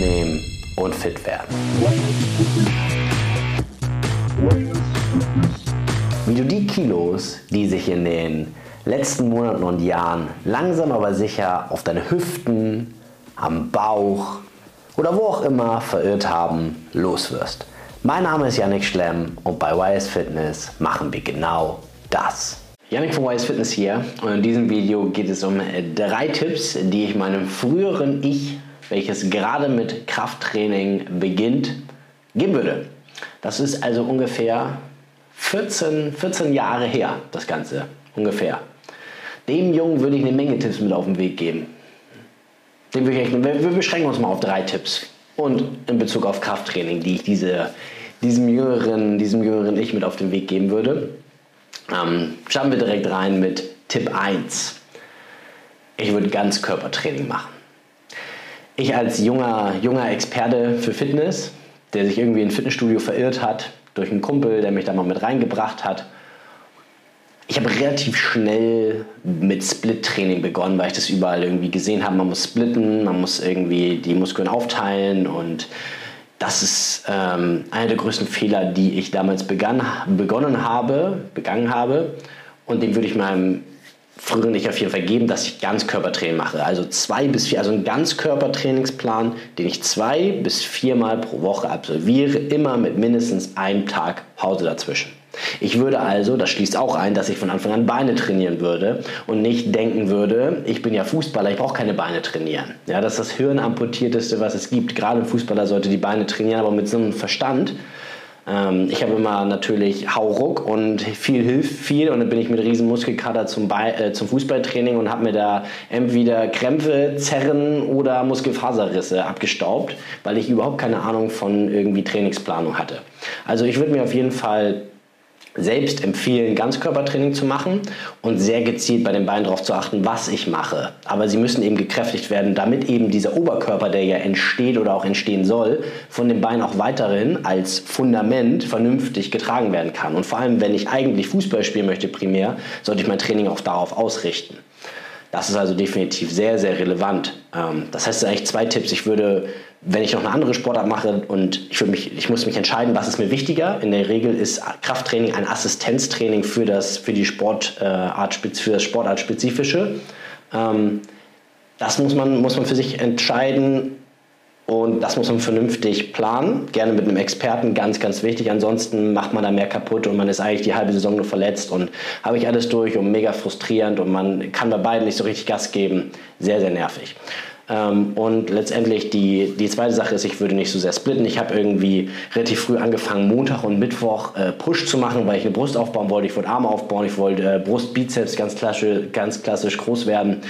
abnehmen und fit werden. Wie du die Kilos, die sich in den letzten Monaten und Jahren langsam aber sicher auf deine Hüften, am Bauch oder wo auch immer verirrt haben, loswirst. Mein Name ist Yannick Schlemm und bei YS Fitness machen wir genau das. Yannick von YS Fitness hier und in diesem Video geht es um drei Tipps, die ich meinem früheren Ich, welches gerade mit Krafttraining beginnt, geben würde. Das ist also ungefähr 14, 14 Jahre her, das Ganze. Ungefähr. Dem Jungen würde ich eine Menge Tipps mit auf den Weg geben. Dem würde ich, wir beschränken uns mal auf drei Tipps. Und in Bezug auf Krafttraining, die ich diese, diesem, jüngeren, diesem jüngeren Ich mit auf den Weg geben würde. Ähm, schauen wir direkt rein mit Tipp 1. Ich würde Ganzkörpertraining machen. Ich als junger, junger Experte für Fitness, der sich irgendwie in ein Fitnessstudio verirrt hat, durch einen Kumpel, der mich da mal mit reingebracht hat. Ich habe relativ schnell mit Split-Training begonnen, weil ich das überall irgendwie gesehen habe. Man muss splitten, man muss irgendwie die Muskeln aufteilen und das ist ähm, einer der größten Fehler, die ich damals begann, begonnen habe, begangen habe. Und den würde ich meinem früher nicht auf jeden Fall geben, dass ich Ganzkörpertraining mache. Also zwei bis vier, also ein Ganzkörpertrainingsplan, den ich zwei bis viermal pro Woche absolviere, immer mit mindestens einem Tag Pause dazwischen. Ich würde also, das schließt auch ein, dass ich von Anfang an Beine trainieren würde und nicht denken würde, ich bin ja Fußballer, ich brauche keine Beine trainieren. Ja, das ist das Hirnamputierteste, was es gibt. Gerade ein Fußballer sollte die Beine trainieren, aber mit so einem Verstand, ähm, ich habe immer natürlich Hauruck und viel hilft viel und dann bin ich mit riesen Muskelkater zum, Be äh, zum Fußballtraining und habe mir da entweder Krämpfe, Zerren oder Muskelfaserrisse abgestaubt, weil ich überhaupt keine Ahnung von irgendwie Trainingsplanung hatte. Also ich würde mir auf jeden Fall selbst empfehlen, Ganzkörpertraining zu machen und sehr gezielt bei den Beinen darauf zu achten, was ich mache. Aber sie müssen eben gekräftigt werden, damit eben dieser Oberkörper, der ja entsteht oder auch entstehen soll, von den Beinen auch weiterhin als Fundament vernünftig getragen werden kann. Und vor allem, wenn ich eigentlich Fußball spielen möchte primär, sollte ich mein Training auch darauf ausrichten. Das ist also definitiv sehr, sehr relevant. Ähm, das heißt eigentlich zwei Tipps. Ich würde, wenn ich noch eine andere Sportart mache und ich, mich, ich muss mich entscheiden, was ist mir wichtiger. In der Regel ist Krafttraining ein Assistenztraining für das, für die Sportart, für das Sportartspezifische. Ähm, das muss man, muss man für sich entscheiden und das muss man vernünftig planen, gerne mit einem Experten, ganz, ganz wichtig. Ansonsten macht man da mehr kaputt und man ist eigentlich die halbe Saison nur verletzt und habe ich alles durch und mega frustrierend und man kann bei beiden nicht so richtig Gas geben. Sehr, sehr nervig. Ähm, und letztendlich die, die zweite Sache ist, ich würde nicht so sehr splitten. Ich habe irgendwie relativ früh angefangen, Montag und Mittwoch äh, Push zu machen, weil ich eine Brust aufbauen wollte. Ich wollte Arme aufbauen, ich wollte äh, Brust, Bizeps ganz klassisch, ganz klassisch groß werden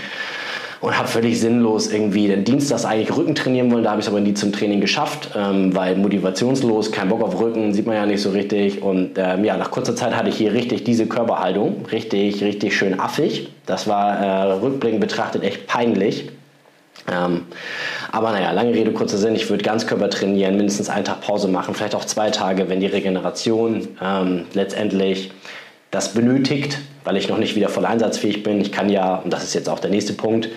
und habe völlig sinnlos irgendwie den Dienstags eigentlich Rücken trainieren wollen. Da habe ich es aber nie zum Training geschafft, ähm, weil motivationslos, kein Bock auf Rücken, sieht man ja nicht so richtig. Und ähm, ja, nach kurzer Zeit hatte ich hier richtig diese Körperhaltung, richtig, richtig schön affig. Das war äh, rückblickend betrachtet echt peinlich. Ähm, aber naja, lange Rede, kurzer Sinn. Ich würde Ganzkörper trainieren, mindestens einen Tag Pause machen, vielleicht auch zwei Tage, wenn die Regeneration ähm, letztendlich das benötigt, weil ich noch nicht wieder voll einsatzfähig bin. Ich kann ja, und das ist jetzt auch der nächste Punkt,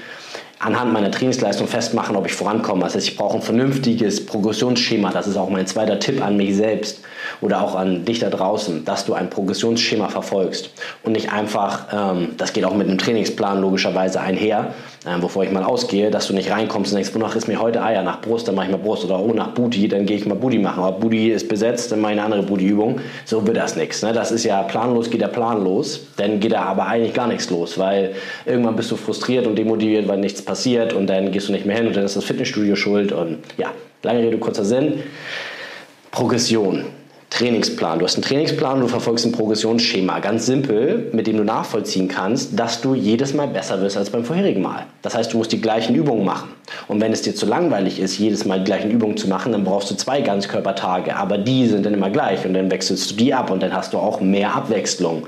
anhand meiner Trainingsleistung festmachen, ob ich vorankomme. Das heißt, ich brauche ein vernünftiges Progressionsschema. Das ist auch mein zweiter Tipp an mich selbst oder auch an dich da draußen, dass du ein Progressionsschema verfolgst und nicht einfach, ähm, das geht auch mit einem Trainingsplan logischerweise einher, äh, bevor ich mal ausgehe, dass du nicht reinkommst und denkst, wonach ist mir heute Eier nach Brust, dann mache ich mal Brust oder oh nach Booty, dann gehe ich mal Booty machen. Aber Booty ist besetzt, dann mache ich eine andere Booty-Übung. So wird das nichts. Ne? Das ist ja planlos, geht der Plan los, dann geht da aber eigentlich gar nichts los, weil irgendwann bist du frustriert und demotiviert, weil nichts passiert und dann gehst du nicht mehr hin und dann ist das Fitnessstudio schuld und ja, lange Rede, kurzer Sinn. Progression. Trainingsplan. Du hast einen Trainingsplan, du verfolgst ein Progressionsschema. Ganz simpel, mit dem du nachvollziehen kannst, dass du jedes Mal besser wirst als beim vorherigen Mal. Das heißt, du musst die gleichen Übungen machen. Und wenn es dir zu langweilig ist, jedes Mal die gleichen Übungen zu machen, dann brauchst du zwei Ganzkörpertage. Aber die sind dann immer gleich und dann wechselst du die ab und dann hast du auch mehr Abwechslung.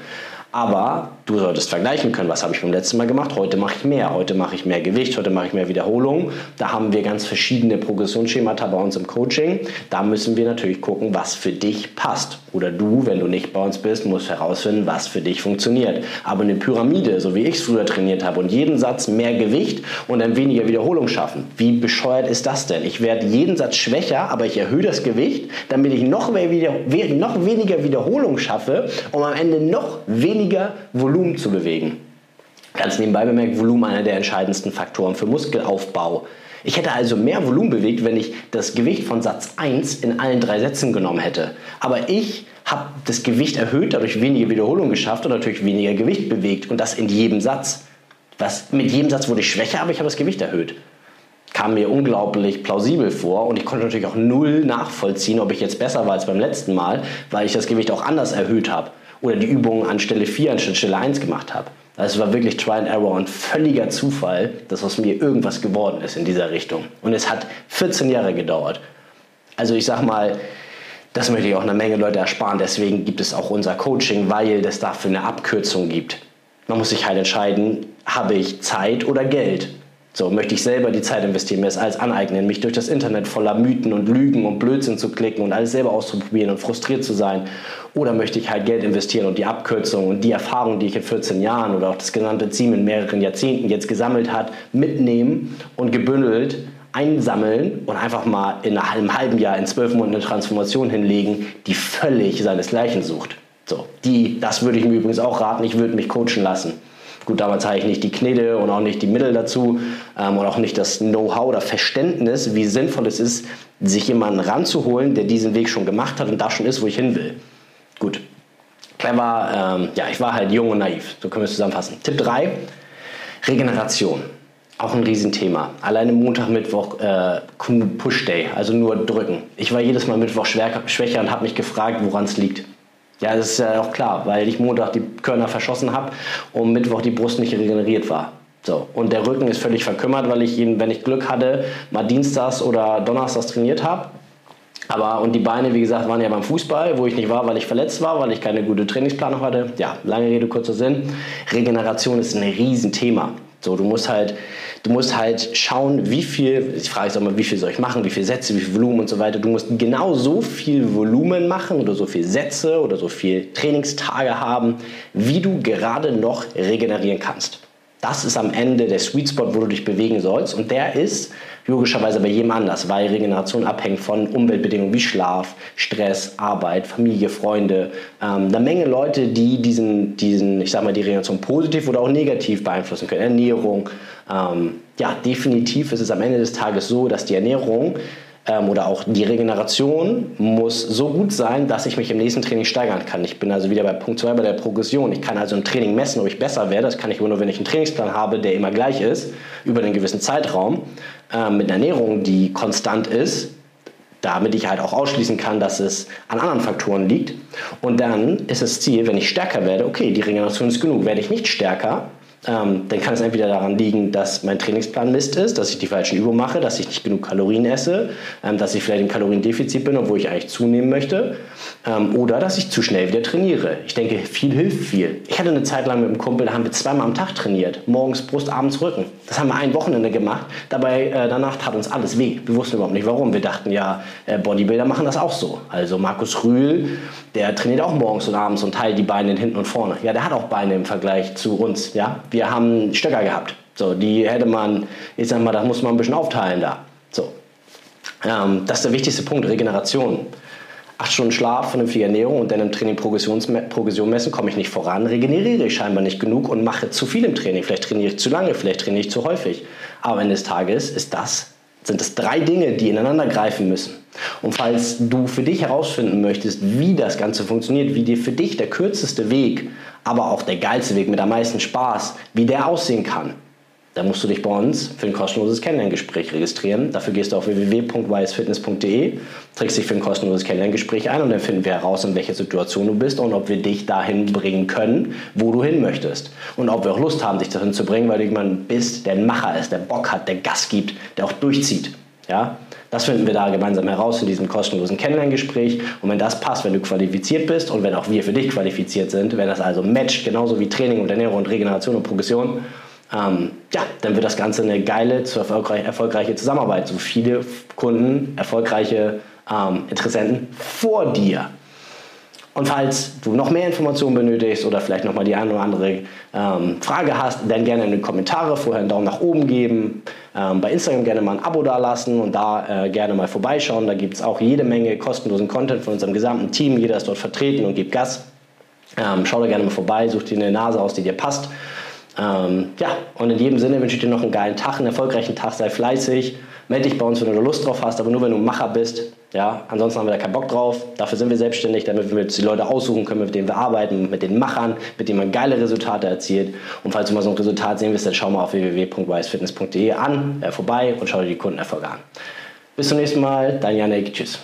Aber Du solltest vergleichen können, was habe ich beim letzten Mal gemacht, heute mache ich mehr, heute mache ich mehr Gewicht, heute mache ich mehr Wiederholungen. Da haben wir ganz verschiedene Progressionsschemata bei uns im Coaching. Da müssen wir natürlich gucken, was für dich passt. Oder du, wenn du nicht bei uns bist, musst herausfinden, was für dich funktioniert. Aber eine Pyramide, so wie ich es früher trainiert habe und jeden Satz mehr Gewicht und dann weniger Wiederholung schaffen. Wie bescheuert ist das denn? Ich werde jeden Satz schwächer, aber ich erhöhe das Gewicht, damit ich noch, mehr, noch weniger Wiederholung schaffe, um am Ende noch weniger Volumen zu bewegen. Ganz nebenbei bemerkt, Volumen einer der entscheidendsten Faktoren für Muskelaufbau. Ich hätte also mehr Volumen bewegt, wenn ich das Gewicht von Satz 1 in allen drei Sätzen genommen hätte. Aber ich habe das Gewicht erhöht, dadurch weniger Wiederholung geschafft und natürlich weniger Gewicht bewegt und das in jedem Satz. Was, mit jedem Satz wurde ich schwächer, aber ich habe das Gewicht erhöht. Kam mir unglaublich plausibel vor und ich konnte natürlich auch null nachvollziehen, ob ich jetzt besser war als beim letzten Mal, weil ich das Gewicht auch anders erhöht habe oder die Übungen an Stelle 4 anstatt Stelle 1 gemacht habe. Also es war wirklich Try and Error und völliger Zufall, dass aus mir irgendwas geworden ist in dieser Richtung. Und es hat 14 Jahre gedauert. Also ich sag mal, das möchte ich auch eine Menge Leute ersparen. Deswegen gibt es auch unser Coaching, weil es dafür eine Abkürzung gibt. Man muss sich halt entscheiden, habe ich Zeit oder Geld? So, möchte ich selber die Zeit investieren, mir das alles aneignen, mich durch das Internet voller Mythen und Lügen und Blödsinn zu klicken und alles selber auszuprobieren und frustriert zu sein? Oder möchte ich halt Geld investieren und die Abkürzung und die Erfahrung, die ich in 14 Jahren oder auch das gesamte Team in mehreren Jahrzehnten jetzt gesammelt hat, mitnehmen und gebündelt einsammeln und einfach mal in einem halben Jahr, in zwölf Monaten eine Transformation hinlegen, die völlig seinesgleichen sucht. So, die, das würde ich mir übrigens auch raten, ich würde mich coachen lassen. Gut, damals hatte ich nicht die Knete und auch nicht die Mittel dazu ähm, und auch nicht das Know-how oder Verständnis, wie sinnvoll es ist, sich jemanden ranzuholen, der diesen Weg schon gemacht hat und da schon ist, wo ich hin will. Gut. Clever, ähm, ja, ich war halt jung und naiv, so können wir es zusammenfassen. Tipp 3, Regeneration. Auch ein Riesenthema. Alleine Montag, Mittwoch äh, Push Day, also nur drücken. Ich war jedes Mal Mittwoch schwächer und habe mich gefragt, woran es liegt. Ja, das ist ja auch klar, weil ich Montag die Körner verschossen habe und Mittwoch die Brust nicht regeneriert war. So, und der Rücken ist völlig verkümmert, weil ich ihn, wenn ich Glück hatte, mal dienstags oder donnerstags trainiert habe. Aber und die Beine, wie gesagt, waren ja beim Fußball, wo ich nicht war, weil ich verletzt war, weil ich keine gute Trainingsplanung hatte. Ja, lange Rede, kurzer Sinn. Regeneration ist ein Riesenthema. So, du musst halt, du musst halt schauen, wie viel, ich frage jetzt auch mal, wie viel soll ich machen, wie viele Sätze, wie viel Volumen und so weiter. Du musst genau so viel Volumen machen oder so viele Sätze oder so viele Trainingstage haben, wie du gerade noch regenerieren kannst. Das ist am Ende der Sweet Spot, wo du dich bewegen sollst. Und der ist logischerweise bei jedem anders, weil Regeneration abhängt von Umweltbedingungen wie Schlaf, Stress, Arbeit, Familie, Freunde. Ähm, eine Menge Leute, die diesen, diesen, ich sag mal, die Regeneration positiv oder auch negativ beeinflussen können. Ernährung. Ähm, ja, definitiv ist es am Ende des Tages so, dass die Ernährung ähm, oder auch die Regeneration muss so gut sein, dass ich mich im nächsten Training steigern kann. Ich bin also wieder bei Punkt 2 bei der Progression. Ich kann also im Training messen, ob ich besser werde. Das kann ich nur, wenn ich einen Trainingsplan habe, der immer gleich ist, über einen gewissen Zeitraum, äh, mit einer Ernährung, die konstant ist, damit ich halt auch ausschließen kann, dass es an anderen Faktoren liegt. Und dann ist das Ziel, wenn ich stärker werde, okay, die Regeneration ist genug. Werde ich nicht stärker, ähm, dann kann es entweder daran liegen, dass mein Trainingsplan Mist ist, dass ich die falschen Übungen mache, dass ich nicht genug Kalorien esse, ähm, dass ich vielleicht im Kaloriendefizit bin, obwohl ich eigentlich zunehmen möchte, ähm, oder dass ich zu schnell wieder trainiere. Ich denke, viel hilft viel. Ich hatte eine Zeit lang mit einem Kumpel, da haben wir zweimal am Tag trainiert. Morgens Brust, abends Rücken. Das haben wir ein Wochenende gemacht. Dabei, äh, danach tat uns alles weh. Wir wussten überhaupt nicht warum. Wir dachten ja, äh, Bodybuilder machen das auch so. Also Markus Rühl, der trainiert auch morgens und abends und teilt die Beine hinten und vorne. Ja, der hat auch Beine im Vergleich zu uns. Ja, wir haben Stöcker gehabt. So, die hätte man, ich sag mal, das muss man ein bisschen aufteilen da. So. Ähm, das ist der wichtigste Punkt, Regeneration. Acht Stunden Schlaf, vernünftige Ernährung und dann im Training Progression messen, komme ich nicht voran, regeneriere ich scheinbar nicht genug und mache zu viel im Training. Vielleicht trainiere ich zu lange, vielleicht trainiere ich zu häufig. Aber am Ende des Tages ist das, sind es drei Dinge, die ineinander greifen müssen. Und falls du für dich herausfinden möchtest, wie das Ganze funktioniert, wie dir für dich der kürzeste Weg aber auch der geilste Weg mit am meisten Spaß, wie der aussehen kann, dann musst du dich bei uns für ein kostenloses Kennenlerngespräch registrieren. Dafür gehst du auf www.weisfitness.de, trägst dich für ein kostenloses Kennenlerngespräch ein und dann finden wir heraus, in welcher Situation du bist und ob wir dich dahin bringen können, wo du hin möchtest. Und ob wir auch Lust haben, dich dahin zu bringen, weil du jemand bist, der ein Macher ist, der Bock hat, der Gas gibt, der auch durchzieht. Ja? Das finden wir da gemeinsam heraus in diesem kostenlosen Kennenlerngespräch. Und wenn das passt, wenn du qualifiziert bist und wenn auch wir für dich qualifiziert sind, wenn das also matcht, genauso wie Training und Ernährung und Regeneration und Progression, ähm, ja, dann wird das Ganze eine geile, zu erfolgreich, erfolgreiche Zusammenarbeit. So viele Kunden, erfolgreiche ähm, Interessenten vor dir. Und falls du noch mehr Informationen benötigst oder vielleicht nochmal die eine oder andere ähm, Frage hast, dann gerne in die Kommentare vorher einen Daumen nach oben geben. Ähm, bei Instagram gerne mal ein Abo dalassen und da äh, gerne mal vorbeischauen. Da gibt es auch jede Menge kostenlosen Content von unserem gesamten Team. Jeder ist dort vertreten und gibt Gas. Ähm, schau da gerne mal vorbei, such dir eine Nase aus, die dir passt. Ähm, ja, und in jedem Sinne wünsche ich dir noch einen geilen Tag, einen erfolgreichen Tag, sei fleißig. Melde dich bei uns, wenn du Lust drauf hast, aber nur wenn du Macher bist. Ja, ansonsten haben wir da keinen Bock drauf. Dafür sind wir selbstständig, damit wir uns die Leute aussuchen können, mit denen wir arbeiten, mit den Machern, mit denen man geile Resultate erzielt. Und falls du mal so ein Resultat sehen willst, dann schau mal auf www.wisefitness.de an, äh, vorbei und schau dir die Kundenerfolge an. Bis zum nächsten Mal, dein Janik, tschüss.